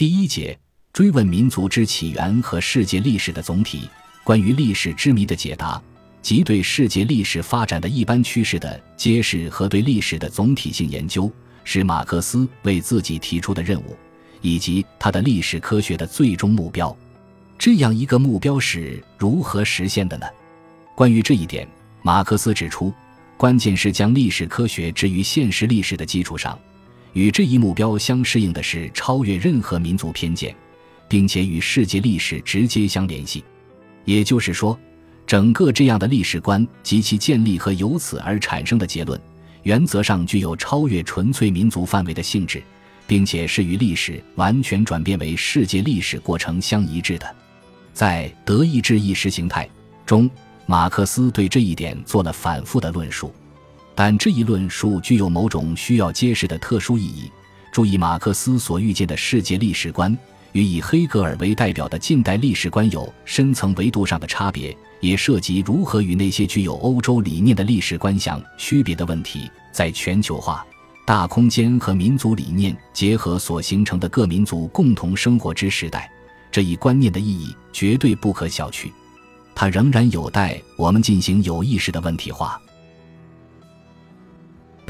第一节追问民族之起源和世界历史的总体，关于历史之谜的解答，及对世界历史发展的一般趋势的揭示和对历史的总体性研究，是马克思为自己提出的任务，以及他的历史科学的最终目标。这样一个目标是如何实现的呢？关于这一点，马克思指出，关键是将历史科学置于现实历史的基础上。与这一目标相适应的是超越任何民族偏见，并且与世界历史直接相联系。也就是说，整个这样的历史观及其建立和由此而产生的结论，原则上具有超越纯粹民族范围的性质，并且是与历史完全转变为世界历史过程相一致的。在《德意志意识形态》中，马克思对这一点做了反复的论述。但这一论述具有某种需要揭示的特殊意义。注意，马克思所预见的世界历史观与以黑格尔为代表的近代历史观有深层维度上的差别，也涉及如何与那些具有欧洲理念的历史观相区别的问题。在全球化、大空间和民族理念结合所形成的各民族共同生活之时代，这一观念的意义绝对不可小觑。它仍然有待我们进行有意识的问题化。